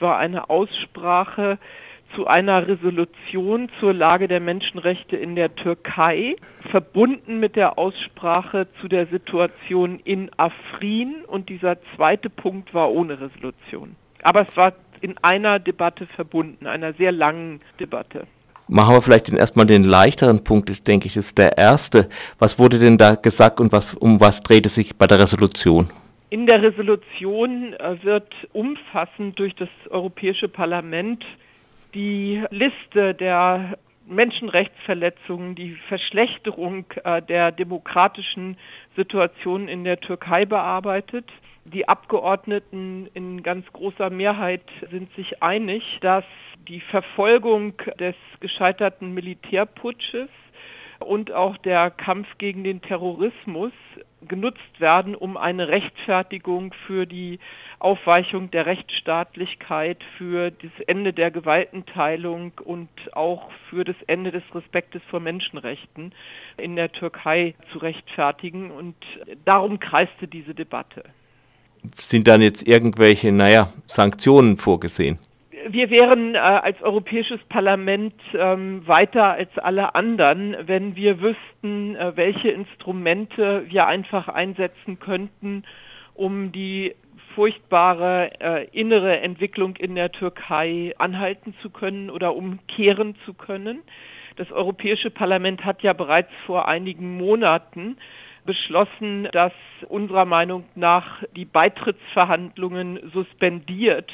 war eine Aussprache zu einer Resolution zur Lage der Menschenrechte in der Türkei, verbunden mit der Aussprache zu der Situation in Afrin. Und dieser zweite Punkt war ohne Resolution. Aber es war in einer Debatte verbunden, einer sehr langen Debatte. Machen wir vielleicht den, erstmal den leichteren Punkt, denke ich, ist der erste. Was wurde denn da gesagt und was, um was dreht es sich bei der Resolution? In der Resolution äh, wird umfassend durch das Europäische Parlament die Liste der Menschenrechtsverletzungen, die Verschlechterung äh, der demokratischen Situation in der Türkei bearbeitet. Die Abgeordneten in ganz großer Mehrheit sind sich einig, dass die Verfolgung des gescheiterten Militärputsches und auch der Kampf gegen den Terrorismus genutzt werden, um eine Rechtfertigung für die Aufweichung der Rechtsstaatlichkeit, für das Ende der Gewaltenteilung und auch für das Ende des Respektes vor Menschenrechten in der Türkei zu rechtfertigen. Und darum kreiste diese Debatte. Sind dann jetzt irgendwelche, naja, Sanktionen vorgesehen? Wir wären äh, als Europäisches Parlament ähm, weiter als alle anderen, wenn wir wüssten, äh, welche Instrumente wir einfach einsetzen könnten, um die furchtbare äh, innere Entwicklung in der Türkei anhalten zu können oder umkehren zu können. Das Europäische Parlament hat ja bereits vor einigen Monaten beschlossen, dass unserer Meinung nach die Beitrittsverhandlungen suspendiert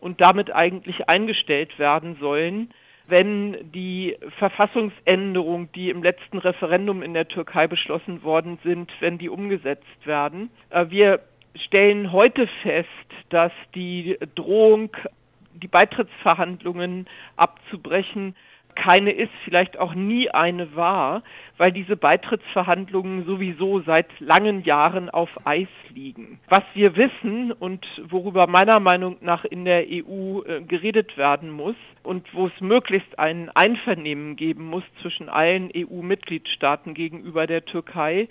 und damit eigentlich eingestellt werden sollen, wenn die Verfassungsänderungen, die im letzten Referendum in der Türkei beschlossen worden sind, wenn die umgesetzt werden. Äh, wir stellen heute fest, dass die Drohung, die Beitrittsverhandlungen abzubrechen, keine ist, vielleicht auch nie eine war, weil diese Beitrittsverhandlungen sowieso seit langen Jahren auf Eis liegen. Was wir wissen und worüber meiner Meinung nach in der EU äh, geredet werden muss und wo es möglichst ein Einvernehmen geben muss zwischen allen EU-Mitgliedstaaten gegenüber der Türkei,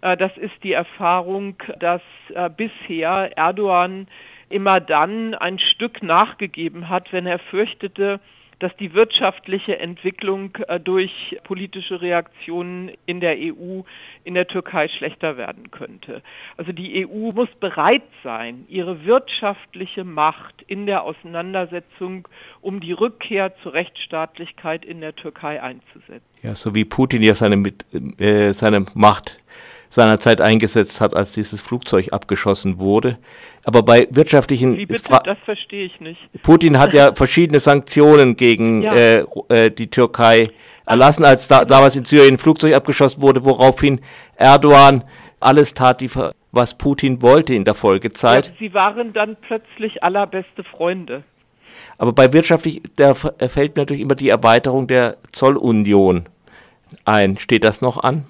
äh, das ist die Erfahrung, dass äh, bisher Erdogan immer dann ein Stück nachgegeben hat, wenn er fürchtete, dass die wirtschaftliche Entwicklung äh, durch politische Reaktionen in der EU in der Türkei schlechter werden könnte. Also die EU muss bereit sein, ihre wirtschaftliche Macht in der Auseinandersetzung um die Rückkehr zur Rechtsstaatlichkeit in der Türkei einzusetzen. Ja, so wie Putin ja seine, äh, seine Macht seinerzeit eingesetzt hat, als dieses Flugzeug abgeschossen wurde. Aber bei wirtschaftlichen... Wie bitte? Das verstehe ich nicht. Putin hat ja verschiedene Sanktionen gegen ja. äh, äh, die Türkei erlassen, als da, damals in Syrien ein Flugzeug abgeschossen wurde, woraufhin Erdogan alles tat, die, was Putin wollte in der Folgezeit. Ja, sie waren dann plötzlich allerbeste Freunde. Aber bei wirtschaftlich, da fällt mir natürlich immer die Erweiterung der Zollunion ein. Steht das noch an?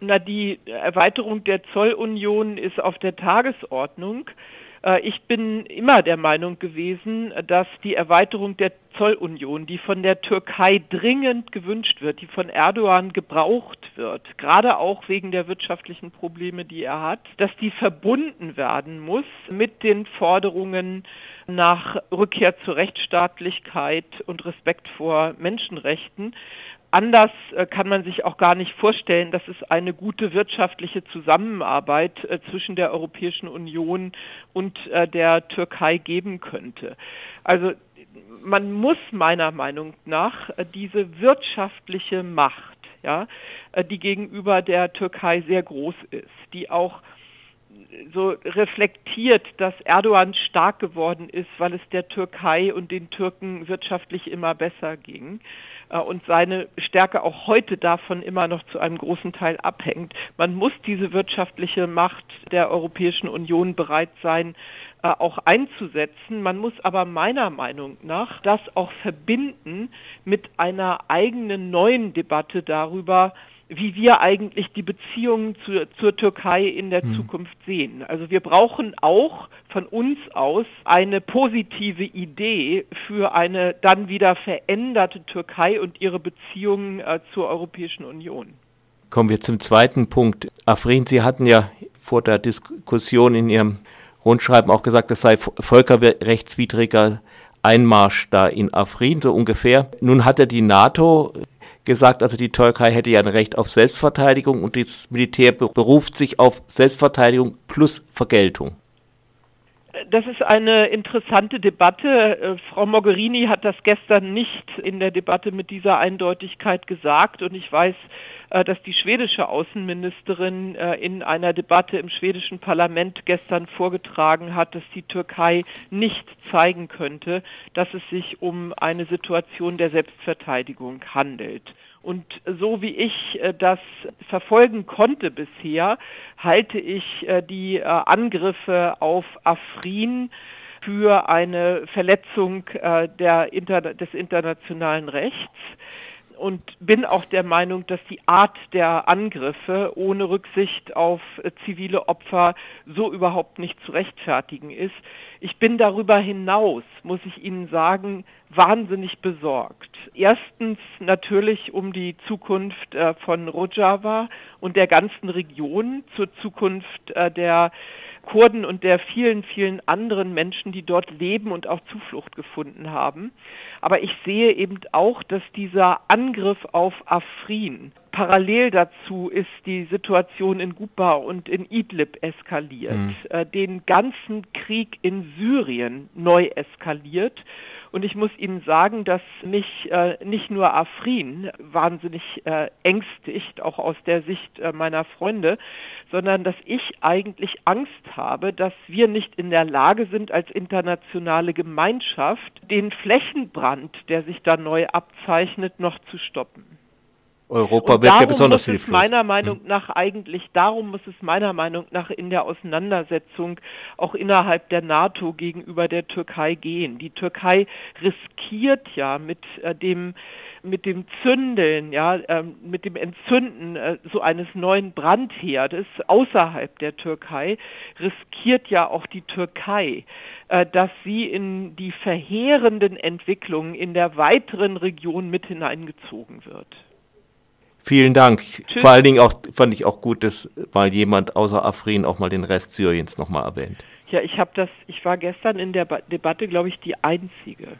Na, die Erweiterung der Zollunion ist auf der Tagesordnung. Äh, ich bin immer der Meinung gewesen, dass die Erweiterung der Zollunion, die von der Türkei dringend gewünscht wird, die von Erdogan gebraucht wird, gerade auch wegen der wirtschaftlichen Probleme, die er hat, dass die verbunden werden muss mit den Forderungen nach Rückkehr zur Rechtsstaatlichkeit und Respekt vor Menschenrechten anders äh, kann man sich auch gar nicht vorstellen, dass es eine gute wirtschaftliche Zusammenarbeit äh, zwischen der Europäischen Union und äh, der Türkei geben könnte. Also man muss meiner Meinung nach diese wirtschaftliche Macht, ja, die gegenüber der Türkei sehr groß ist, die auch so reflektiert, dass Erdogan stark geworden ist, weil es der Türkei und den Türken wirtschaftlich immer besser ging und seine Stärke auch heute davon immer noch zu einem großen Teil abhängt. Man muss diese wirtschaftliche Macht der Europäischen Union bereit sein, äh, auch einzusetzen. Man muss aber meiner Meinung nach das auch verbinden mit einer eigenen neuen Debatte darüber, wie wir eigentlich die Beziehungen zu, zur Türkei in der hm. Zukunft sehen. Also wir brauchen auch von uns aus eine positive Idee für eine dann wieder veränderte Türkei und ihre Beziehungen äh, zur Europäischen Union. Kommen wir zum zweiten Punkt. Afrin, Sie hatten ja vor der Diskussion in Ihrem Rundschreiben auch gesagt, es sei völkerrechtswidriger Einmarsch da in Afrin, so ungefähr. Nun hat er die NATO gesagt, also die Türkei hätte ja ein Recht auf Selbstverteidigung und das Militär beruft sich auf Selbstverteidigung plus Vergeltung. Das ist eine interessante Debatte. Äh, Frau Mogherini hat das gestern nicht in der Debatte mit dieser Eindeutigkeit gesagt und ich weiß, dass die schwedische Außenministerin äh, in einer Debatte im schwedischen Parlament gestern vorgetragen hat, dass die Türkei nicht zeigen könnte, dass es sich um eine Situation der Selbstverteidigung handelt. Und so wie ich äh, das verfolgen konnte bisher, halte ich äh, die äh, Angriffe auf Afrin für eine Verletzung der, des internationalen Rechts und bin auch der Meinung, dass die Art der Angriffe ohne Rücksicht auf äh, zivile Opfer so überhaupt nicht zu rechtfertigen ist. Ich bin darüber hinaus, muss ich Ihnen sagen, wahnsinnig besorgt. Erstens natürlich um die Zukunft äh, von Rojava und der ganzen Region, zur Zukunft äh, der Kurden und der vielen, vielen anderen Menschen, die dort leben und auch Zuflucht gefunden haben. Aber ich sehe eben auch, dass dieser Angriff auf Afrin parallel dazu ist die Situation in Guba und in Idlib eskaliert, mhm. äh, den ganzen Krieg in Syrien neu eskaliert und ich muss Ihnen sagen, dass mich äh, nicht nur Afrin wahnsinnig äh, ängstigt, auch aus der Sicht äh, meiner Freunde, sondern dass ich eigentlich Angst habe, dass wir nicht in der Lage sind, als internationale Gemeinschaft den Flächenbrand, der sich da neu abzeichnet, noch zu stoppen. Europa wird ja besonders muss hilflos. Es meiner Meinung hm. nach eigentlich, darum muss es meiner Meinung nach in der Auseinandersetzung auch innerhalb der NATO gegenüber der Türkei gehen. Die Türkei riskiert ja mit äh, dem mit dem Zündeln, ja, äh, mit dem Entzünden äh, so eines neuen Brandherdes außerhalb der Türkei riskiert ja auch die Türkei, äh, dass sie in die verheerenden Entwicklungen in der weiteren Region mit hineingezogen wird. Vielen Dank. Tschüss. Vor allen Dingen auch, fand ich auch gut, dass mal jemand außer Afrin auch mal den Rest Syriens nochmal erwähnt. Ja, ich habe das, ich war gestern in der ba Debatte, glaube ich, die Einzige.